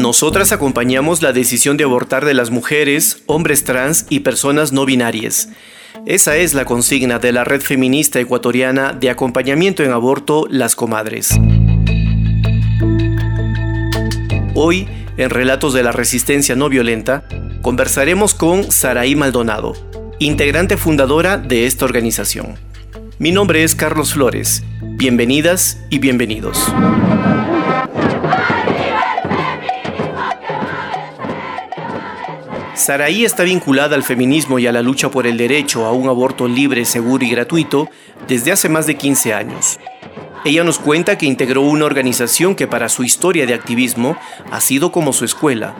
Nosotras acompañamos la decisión de abortar de las mujeres, hombres trans y personas no binarias. Esa es la consigna de la red feminista ecuatoriana de acompañamiento en aborto Las Comadres. Hoy, en Relatos de la Resistencia No Violenta, conversaremos con Saraí Maldonado, integrante fundadora de esta organización. Mi nombre es Carlos Flores. Bienvenidas y bienvenidos. Saraí está vinculada al feminismo y a la lucha por el derecho a un aborto libre, seguro y gratuito desde hace más de 15 años. Ella nos cuenta que integró una organización que para su historia de activismo ha sido como su escuela.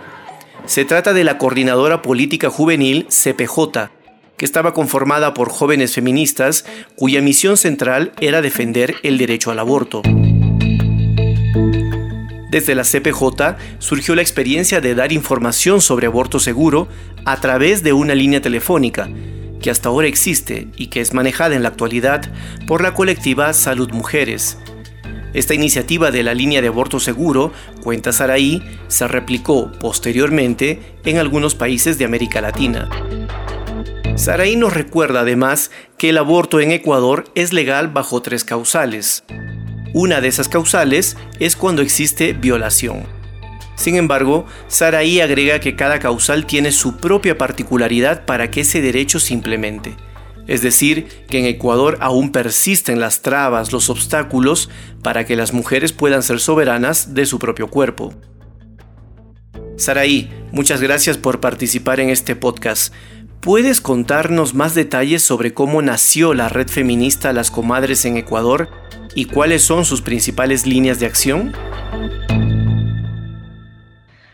Se trata de la Coordinadora Política Juvenil CPJ, que estaba conformada por jóvenes feministas cuya misión central era defender el derecho al aborto. Desde la CPJ surgió la experiencia de dar información sobre aborto seguro a través de una línea telefónica, que hasta ahora existe y que es manejada en la actualidad por la colectiva Salud Mujeres. Esta iniciativa de la línea de aborto seguro, cuenta Saraí, se replicó posteriormente en algunos países de América Latina. Saraí nos recuerda además que el aborto en Ecuador es legal bajo tres causales. Una de esas causales es cuando existe violación. Sin embargo, Saraí agrega que cada causal tiene su propia particularidad para que ese derecho se implemente. Es decir, que en Ecuador aún persisten las trabas, los obstáculos para que las mujeres puedan ser soberanas de su propio cuerpo. Saraí, muchas gracias por participar en este podcast. ¿Puedes contarnos más detalles sobre cómo nació la red feminista Las Comadres en Ecuador y cuáles son sus principales líneas de acción?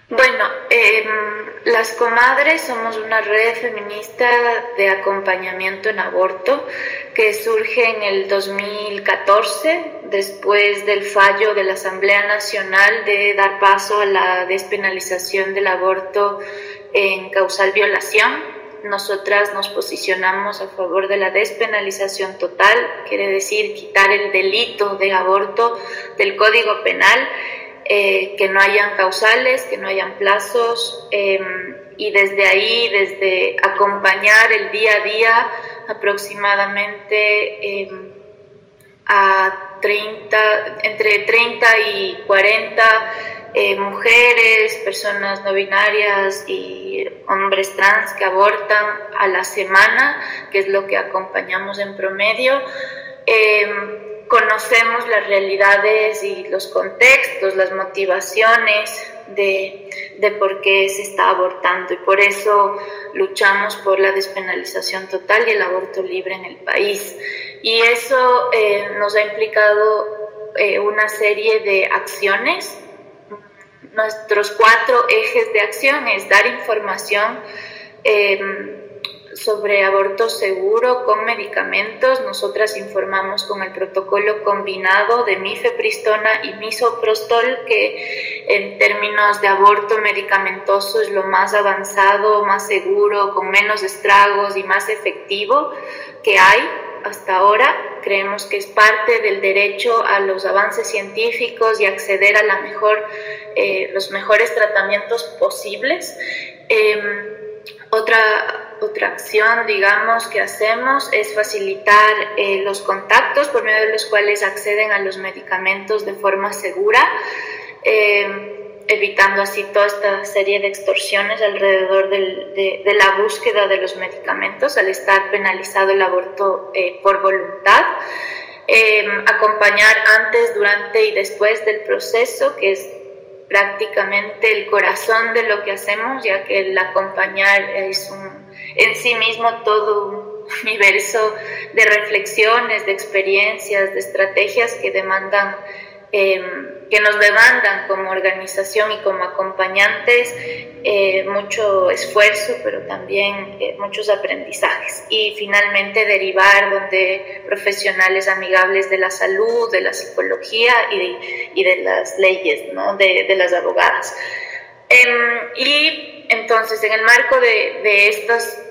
Bueno, em, las comadres somos una red feminista de acompañamiento en aborto que surge en el 2014 después del fallo de la Asamblea Nacional de dar paso a la despenalización del aborto en causal violación nosotras nos posicionamos a favor de la despenalización total, quiere decir quitar el delito de aborto del Código Penal, eh, que no hayan causales, que no hayan plazos, em, y desde ahí, desde acompañar el día a día aproximadamente em, a 30, entre 30 y 40 eh, mujeres, personas no binarias y hombres trans que abortan a la semana, que es lo que acompañamos en promedio. Em, conocemos las realidades y los contextos, las motivaciones de, de, por qué se está abortando y por eso luchamos por la despenalización total y el aborto libre en el país. Y eso eh, nos ha implicado eh, una serie de acciones nuestros cuatro ejes de acción es dar información em, sobre aborto seguro con medicamentos. Nosotras informamos con el protocolo combinado de mifepristona y misoprostol, que en términos de aborto medicamentoso es lo más avanzado, más seguro, con menos estragos y más efectivo que hay hasta ahora. Creemos que es parte del derecho a los avances científicos y acceder a eh, los mejores tratamientos posibles. Em, otra, otra acción, digamos, que hacemos es facilitar eh, los contactos por medio de los cuales acceden a los medicamentos de forma segura. Em, evitando así toda esta serie de extorsiones alrededor de, la búsqueda de los medicamentos al estar penalizado el aborto eh, por voluntad. Em, acompañar antes, durante y después del proceso, que es prácticamente el corazón de lo que hacemos, ya que el acompañar es un, en sí mismo todo un universo de reflexiones, de experiencias, de estrategias que demandan... Eh, que nos demandan como organización y como acompañantes eh, mucho esfuerzo, pero también eh, muchos aprendizajes. Y finalmente derivar donde profesionales amigables de la salud, de la psicología y de, y de las leyes, ¿no? de, de las abogadas. Em, y entonces, en el marco de, de estas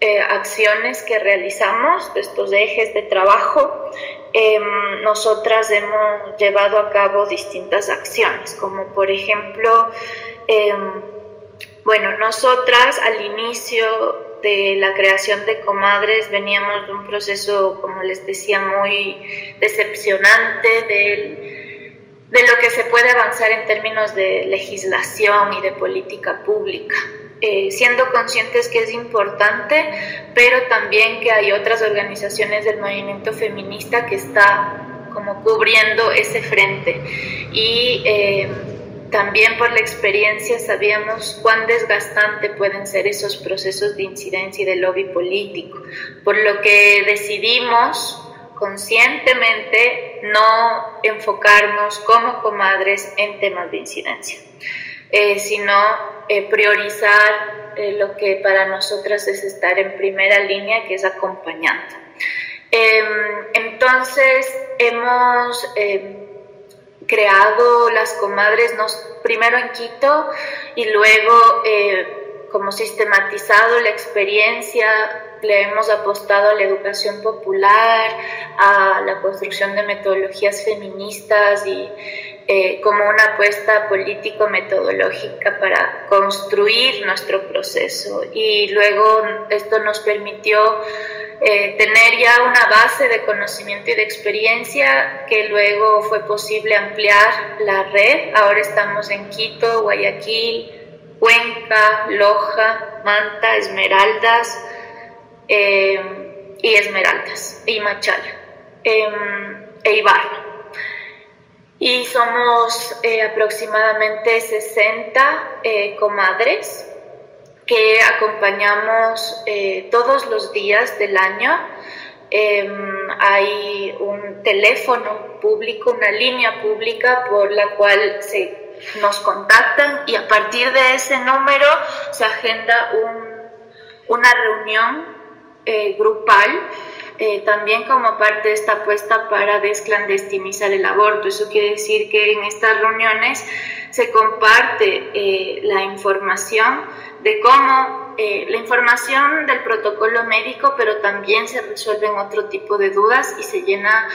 eh, acciones que realizamos, estos ejes de trabajo, em, nosotras hemos llevado a cabo distintas acciones, como por ejemplo, em, bueno, nosotras al inicio de la creación de Comadres veníamos de un proceso, como les decía, muy decepcionante de lo que se puede avanzar en términos de legislación y de política pública. Eh, siendo conscientes que es importante, pero también que hay otras organizaciones del movimiento feminista que está como cubriendo ese frente. Y eh, también por la experiencia sabíamos cuán desgastante pueden ser esos procesos de incidencia y de lobby político, por lo que decidimos conscientemente no enfocarnos como comadres en temas de incidencia. Eh, sino eh, priorizar eh, lo que para nosotras es estar en primera línea, que es acompañando. Em, entonces, hemos em, creado las comadres, nos, primero en Quito y luego como sistematizado la experiencia, le hemos apostado a la educación popular, a la construcción de metodologías feministas y eh, como una apuesta político-metodológica para construir nuestro proceso. Y luego esto nos permitió eh, tener ya una base de conocimiento y de experiencia que luego fue posible ampliar la red. Ahora estamos en Quito, Guayaquil, Cuenca, Loja, Manta, Esmeraldas eh, y Esmeraldas y Machala em, e Ibarra y somos eh, aproximadamente 60 eh, comadres que acompañamos eh, todos los días del año. Em, hay un teléfono público, una línea pública por la cual se nos contactan y a partir de ese número se agenda un, una reunión grupal eh, también como parte de esta apuesta para desclandestinizar el aborto. Eso quiere decir que en estas reuniones se comparte eh, la información de cómo, eh, la información del protocolo médico, pero también se resuelven otro tipo de dudas y se llena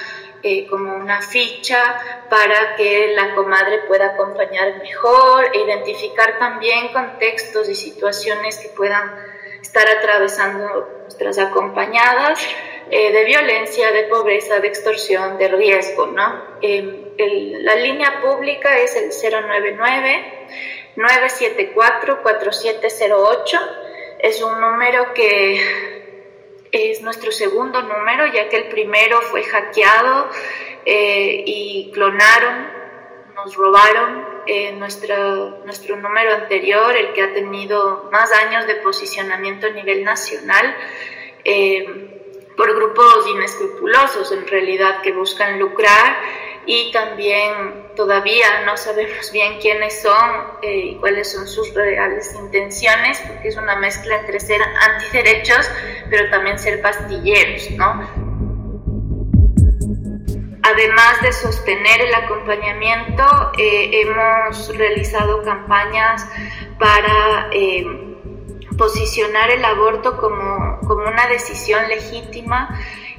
como una ficha para que la comadre pueda acompañar mejor e identificar también contextos y situaciones que puedan estar atravesando nuestras acompañadas eh, de violencia, de pobreza, de extorsión, de riesgo. ¿no? Em, la línea pública es el 099-974-4708. Es un número que es nuestro segundo número, ya que el primero fue hackeado eh, y clonaron, nos robaron eh, nuestro, nuestro número anterior, el que ha tenido más años de posicionamiento a nivel nacional, eh, por grupos inescrupulosos en realidad que buscan lucrar y también todavía no sabemos bien quiénes son eh, y cuáles son sus reales intenciones, porque es una mezcla entre ser antiderechos, pero también ser pastilleros, ¿no? Además de sostener el acompañamiento, eh, hemos realizado campañas para eh, posicionar el aborto como, como, una decisión legítima.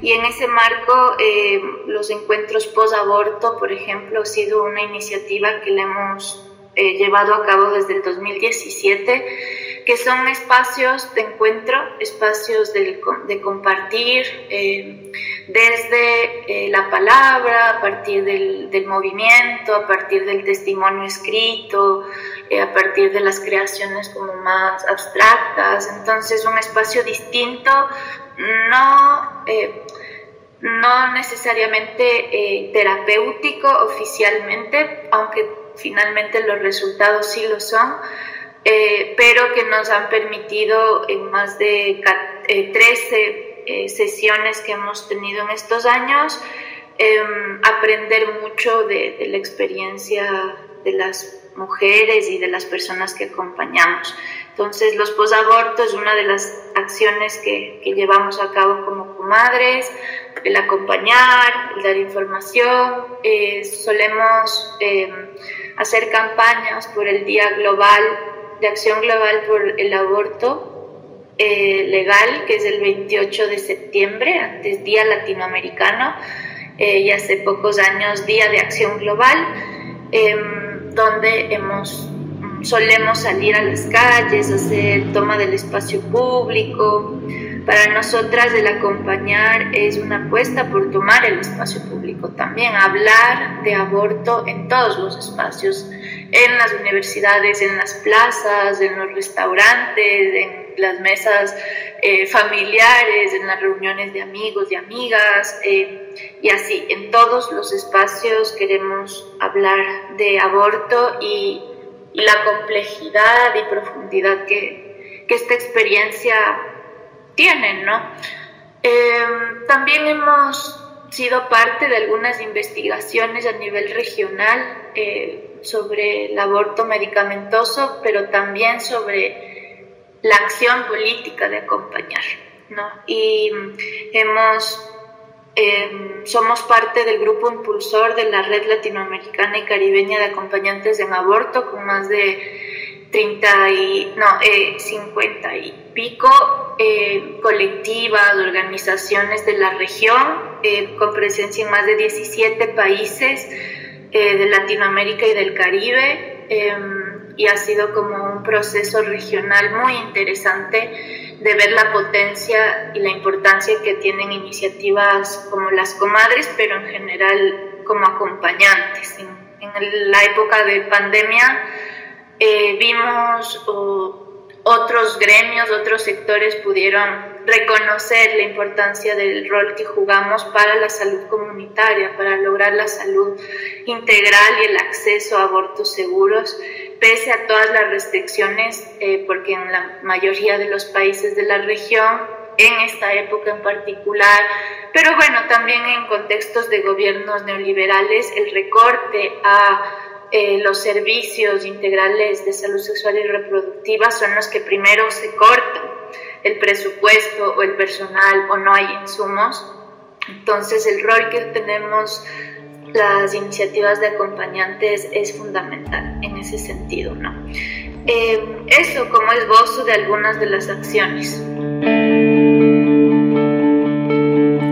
Y en ese marco eh, los encuentros post-aborto, por ejemplo, ha sido una iniciativa que le hemos llevado a cabo desde el 2017 que son espacios de encuentro, espacios de, de compartir eh, desde eh, la palabra, a partir del, del, movimiento, a partir del testimonio escrito, eh, a partir de las creaciones como más abstractas. Entonces, un espacio distinto, no no necesariamente terapéutico oficialmente, aunque finalmente los resultados sí lo son, eh, pero que nos han permitido en más de 13 eh, eh, sesiones que hemos tenido en estos años em, aprender mucho de, la experiencia de las mujeres y de las personas que acompañamos. Entonces, los posabortos es una de las acciones que, que, llevamos a cabo como comadres, el acompañar, el dar información. Eh, solemos em, hacer campañas por el Día Global de Acción Global por el Aborto eh, Legal, que es el 28 de septiembre, antes Día Latinoamericano, eh, y hace pocos años Día de Acción Global, em, donde solemos salir a las calles, hacer toma del espacio público. Para nosotras el acompañar es una apuesta por tomar el espacio público también, hablar de aborto en todos los espacios, en las universidades, en las plazas, en los restaurantes, en las mesas eh, familiares, en las reuniones de amigos y amigas, eh, y así, en todos los espacios queremos hablar de aborto y, la complejidad y profundidad que, que esta experiencia tiene, ¿no? Eh, también hemos sido parte de algunas investigaciones a nivel regional sobre el aborto medicamentoso, pero también sobre la acción política de acompañar. ¿no? Y hemos, em, somos parte del grupo impulsor de la Red Latinoamericana y Caribeña de Acompañantes en Aborto, con más de 30 y, no, 50 eh, y pico eh, colectivas, organizaciones de la región, eh, con presencia en más de 17 países eh, de Latinoamérica y del Caribe em, y ha sido como un proceso regional muy interesante de ver la potencia y la importancia que tienen iniciativas como las comadres, pero en general como acompañantes. En, la época de pandemia eh, vimos otros gremios, otros sectores pudieron reconocer la importancia del rol que jugamos para la salud comunitaria, para lograr la salud integral y el acceso a abortos seguros, pese a todas las restricciones, eh, porque en la mayoría de los países de la región, en esta época en particular, pero bueno, también en contextos de gobiernos neoliberales, el recorte a eh, los servicios integrales de salud sexual y reproductiva son los que primero se cortan el presupuesto o el personal o no hay insumos. Entonces el rol que tenemos las iniciativas de acompañantes es fundamental en ese sentido, ¿no? Eh, eso como esbozo de algunas de las acciones.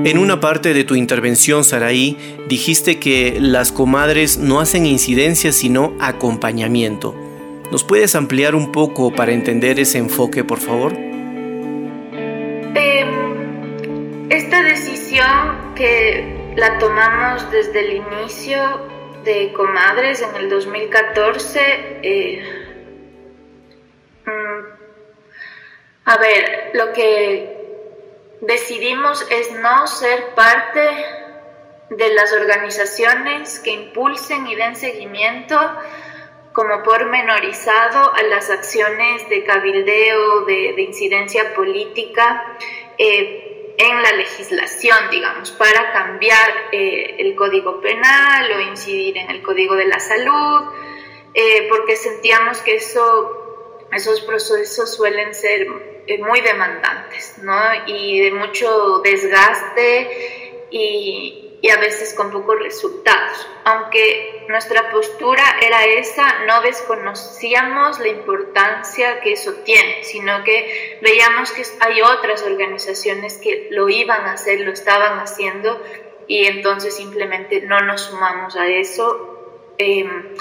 En una parte de tu intervención, Saraí, dijiste que las comadres no hacen incidencia sino acompañamiento. ¿Nos puedes ampliar un poco para entender ese enfoque, por favor? Esta decisión que la tomamos desde el inicio de Comadres en el 2014, eh, mm, a ver, lo que decidimos es no ser parte de las organizaciones que impulsen y den seguimiento como pormenorizado a las acciones de cabildeo, de, incidencia política eh, en la legislación, digamos, para cambiar eh, el código penal o incidir en el código de la salud, eh, porque sentíamos que eso, esos procesos suelen ser eh, muy demandantes, ¿no? Y de mucho desgaste y, y a veces con pocos resultados. Aunque nuestra postura era esa, no desconocíamos la importancia que eso tiene, sino que veíamos que hay otras organizaciones que lo iban a hacer, lo estaban haciendo y entonces simplemente no nos sumamos a eso em,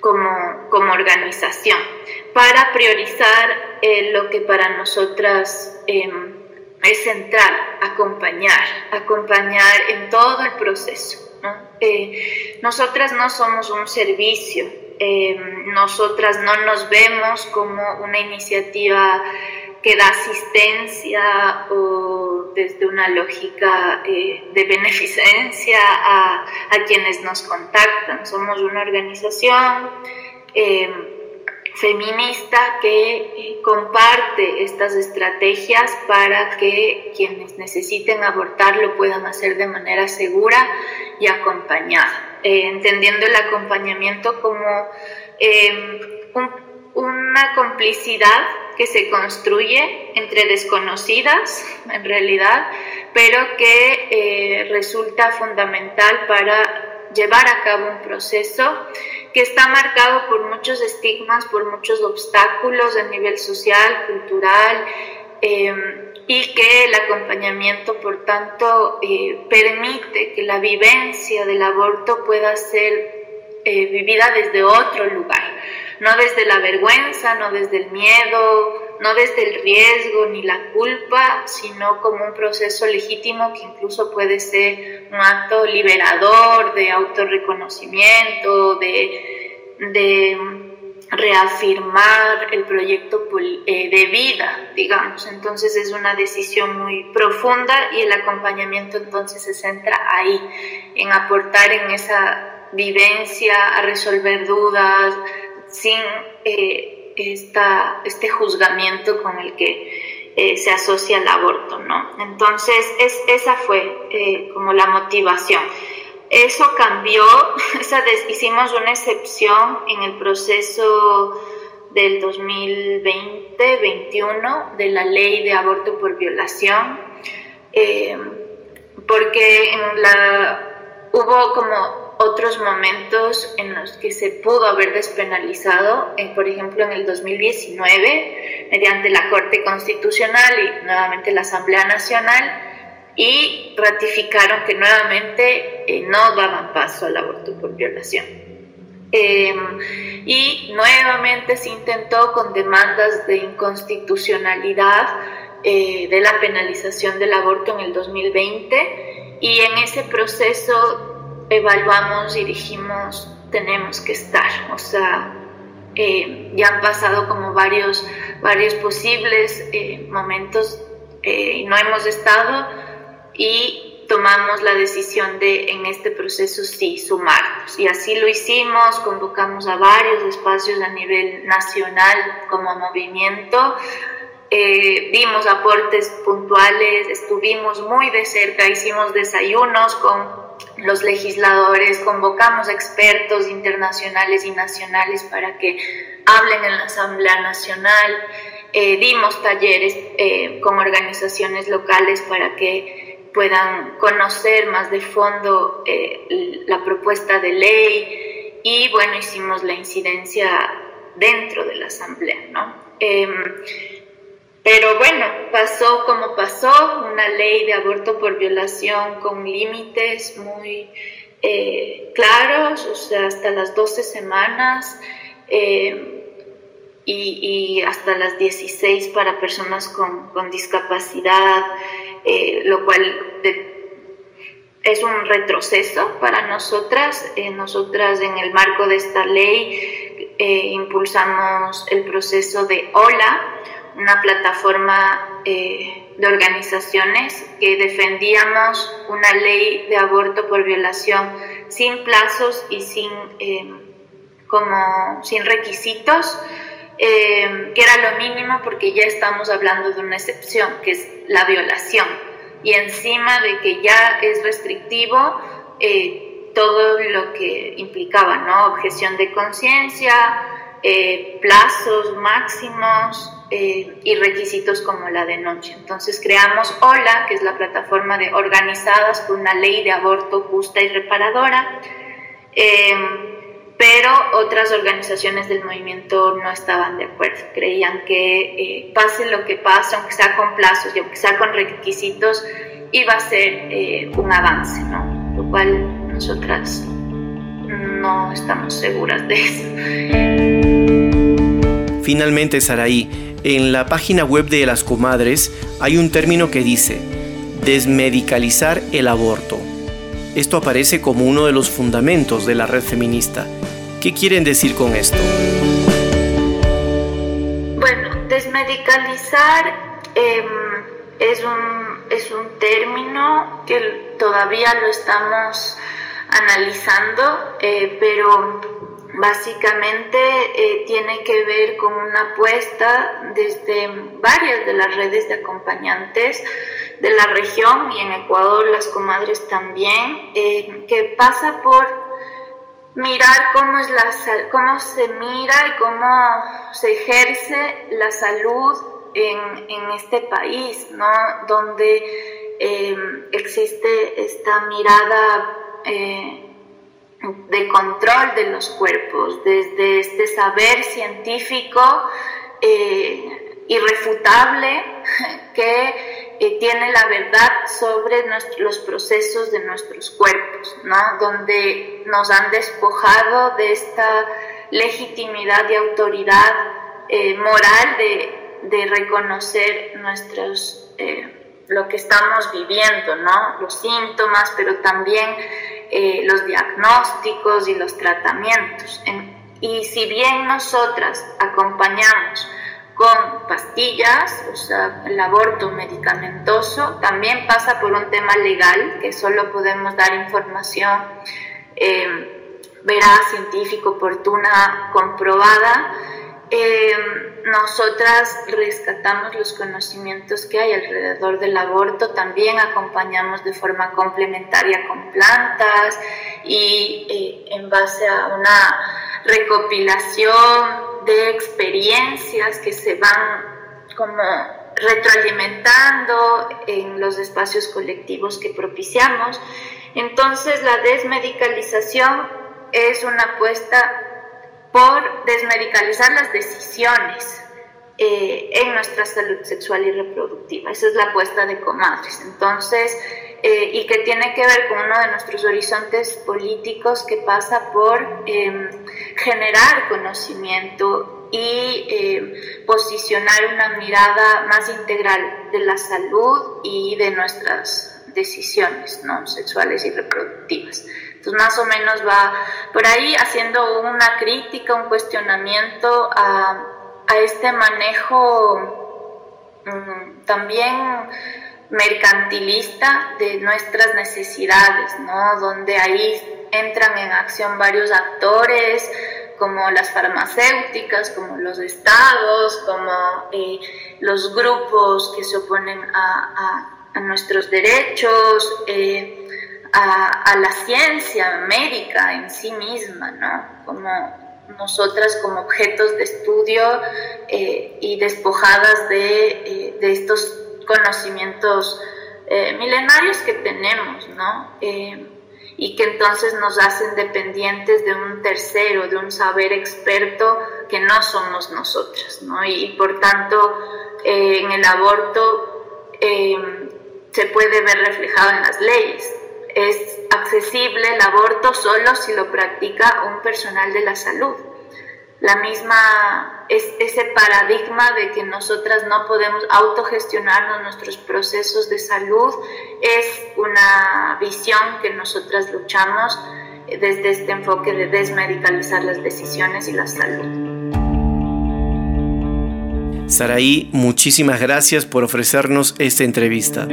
como, como, organización para priorizar eh, lo que para nosotras... Eh, es central acompañar, acompañar en todo el proceso. Eh, nosotras no somos un servicio, eh, nosotras no nos vemos como una iniciativa que da asistencia o desde una lógica eh, de beneficencia a, a, quienes nos contactan. Somos una organización feminista que eh, comparte estas estrategias para que quienes necesiten abortar lo puedan hacer de manera segura y acompañada, eh, entendiendo el acompañamiento como em, una complicidad que se construye entre desconocidas, en realidad, pero que eh, resulta fundamental para llevar a cabo un proceso que está marcado por muchos estigmas, por muchos obstáculos a nivel social, cultural, em, y que el acompañamiento, por tanto, eh, permite que la vivencia del aborto pueda ser eh, vivida desde otro lugar, no desde la vergüenza, no desde el miedo, no desde el riesgo ni la culpa, sino como un proceso legítimo que incluso puede ser un acto liberador, de autorreconocimiento, de, de reafirmar el proyecto eh, de vida, digamos. Entonces es una decisión muy profunda y el acompañamiento entonces se centra ahí, en aportar en esa vivencia, a resolver dudas, sin eh, esta, este juzgamiento con el que eh, se asocia el aborto, ¿no? Entonces, es, esa fue eh, como la motivación. Eso cambió, esa hicimos una excepción en el proceso del 2020-21 de la ley de aborto por violación, porque en la, hubo como otros momentos en los que se pudo haber despenalizado, por ejemplo en el 2019, mediante la Corte Constitucional y nuevamente la Asamblea Nacional, y ratificaron que nuevamente eh, no daban paso al aborto por violación. Em, y nuevamente se intentó con demandas de inconstitucionalidad eh, de la penalización del aborto en el 2020 y en ese proceso evaluamos y dijimos, tenemos que estar. O sea, eh, ya han pasado como varios, varios posibles eh, momentos eh, y no hemos estado y tomamos la decisión de en este proceso sí sumarnos. Y así lo hicimos, convocamos a varios espacios a nivel nacional como movimiento. dimos aportes puntuales, estuvimos muy de cerca, hicimos desayunos con los legisladores, convocamos expertos internacionales y nacionales para que hablen en la Asamblea Nacional, eh, dimos talleres eh, con organizaciones locales para que puedan conocer más de fondo eh, la propuesta de ley y bueno, hicimos la incidencia dentro de la Asamblea, ¿no? Em, pero bueno, pasó como pasó, una ley de aborto por violación con límites muy eh, claros, o sea, hasta las 12 semanas eh, y, hasta las 16 para personas con, discapacidad, eh, lo cual es un retroceso para nosotras. nosotras en el marco de esta ley impulsamos el proceso de OLA una plataforma eh, de organizaciones que defendíamos una ley de aborto por violación sin plazos y sin, eh, como, sin requisitos, eh, que era lo mínimo porque ya estamos hablando de una excepción, que es la violación. Y encima de que ya es restrictivo, todo lo que implicaba, ¿no? Objeción de conciencia, plazos máximos, eh, y requisitos como la de noche. Entonces creamos OLA, que es la plataforma de organizadas por una ley de aborto justa y reparadora, eh, pero otras organizaciones del movimiento no estaban de acuerdo, creían que eh, pase lo que pase, aunque sea con plazos y aunque sea con requisitos, iba a ser un avance, ¿no? Lo cual nosotras no estamos seguras de eso. Finalmente, Saraí, en la página web de las comadres hay un término que dice desmedicalizar el aborto. Esto aparece como uno de los fundamentos de la red feminista. ¿Qué quieren decir con esto? Bueno, desmedicalizar em, es, un, es un término que todavía lo estamos analizando, eh, pero Básicamente eh, tiene que ver con una apuesta desde varias de las redes de acompañantes de la región y en Ecuador las comadres también, eh, que pasa por mirar cómo, es la, cómo se mira y cómo se ejerce la salud en, en este país, ¿no? donde eh, existe esta mirada de control de los cuerpos, desde este saber científico eh, irrefutable que eh, tiene la verdad sobre los procesos de nuestros cuerpos, ¿no? donde nos han despojado de esta legitimidad y autoridad eh, moral de, de, reconocer nuestros lo que estamos viviendo, ¿no? Los síntomas, pero también eh, los diagnósticos y los tratamientos. y si bien nosotras acompañamos con pastillas, o sea, el aborto medicamentoso, también pasa por un tema legal, que solo podemos dar información eh, veraz, científica, oportuna, comprobada, eh, nosotras rescatamos los conocimientos que hay alrededor del aborto, también acompañamos de forma complementaria con plantas y eh, en base a una recopilación de experiencias que se van como retroalimentando en los espacios colectivos que propiciamos. Entonces la desmedicalización es una apuesta por desmedicalizar las decisiones eh, en nuestra salud sexual y reproductiva. Esa es la apuesta de comadres. Entonces, eh, y que tiene que ver con uno de nuestros horizontes políticos que pasa por em, generar conocimiento y em, posicionar una mirada más integral de la salud y de nuestras decisiones ¿no? sexuales y reproductivas. Entonces, más o menos va por ahí haciendo una crítica, un cuestionamiento a, este manejo mm, también mercantilista de nuestras necesidades, ¿no? Donde ahí entran en acción varios actores, como las farmacéuticas, como los estados, como eh, los grupos que se oponen a, nuestros derechos. Eh, a, la ciencia médica en sí misma, ¿no? Como nosotras como objetos de estudio eh, y despojadas de, eh, de, estos conocimientos eh, milenarios que tenemos, ¿no? y que entonces nos hacen dependientes de un tercero, de un saber experto que no somos nosotras, ¿no? Y, y por tanto, en el aborto se puede ver reflejado en las leyes, es accesible el aborto solo si lo practica un personal de la salud. La misma, es ese paradigma de que nosotras no podemos autogestionarnos nuestros procesos de salud es una visión que nosotras luchamos desde este enfoque de desmedicalizar las decisiones y la salud. Saraí, muchísimas gracias por ofrecernos esta entrevista.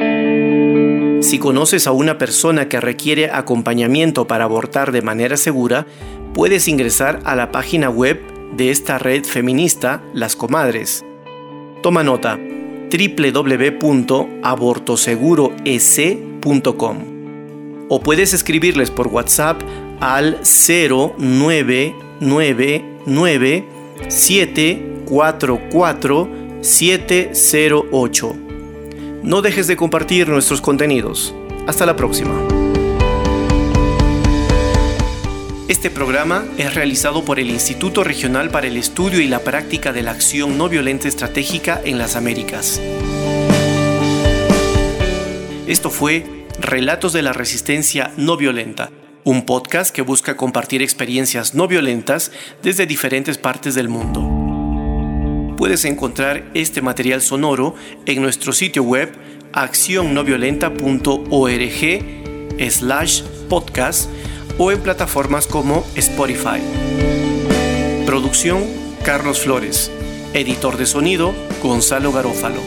Si conoces a una persona que requiere acompañamiento para abortar de manera segura, puedes ingresar a la página web de esta red feminista, Las Comadres. Toma nota www.abortoseguroec.com o puedes escribirles por WhatsApp al 0999 744 708. No dejes de compartir nuestros contenidos. Hasta la próxima. Este programa es realizado por el Instituto Regional para el Estudio y la Práctica de la Acción No Violenta Estratégica en las Américas. Esto fue Relatos de la Resistencia No Violenta, un podcast que busca compartir experiencias no violentas desde diferentes partes del mundo puedes encontrar este material sonoro en nuestro sitio web accionnoviolenta.org slash podcast o en plataformas como Spotify. Producción Carlos Flores. Editor de sonido Gonzalo Garófalo.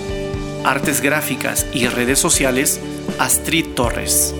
Artes gráficas y redes sociales Astrid Torres.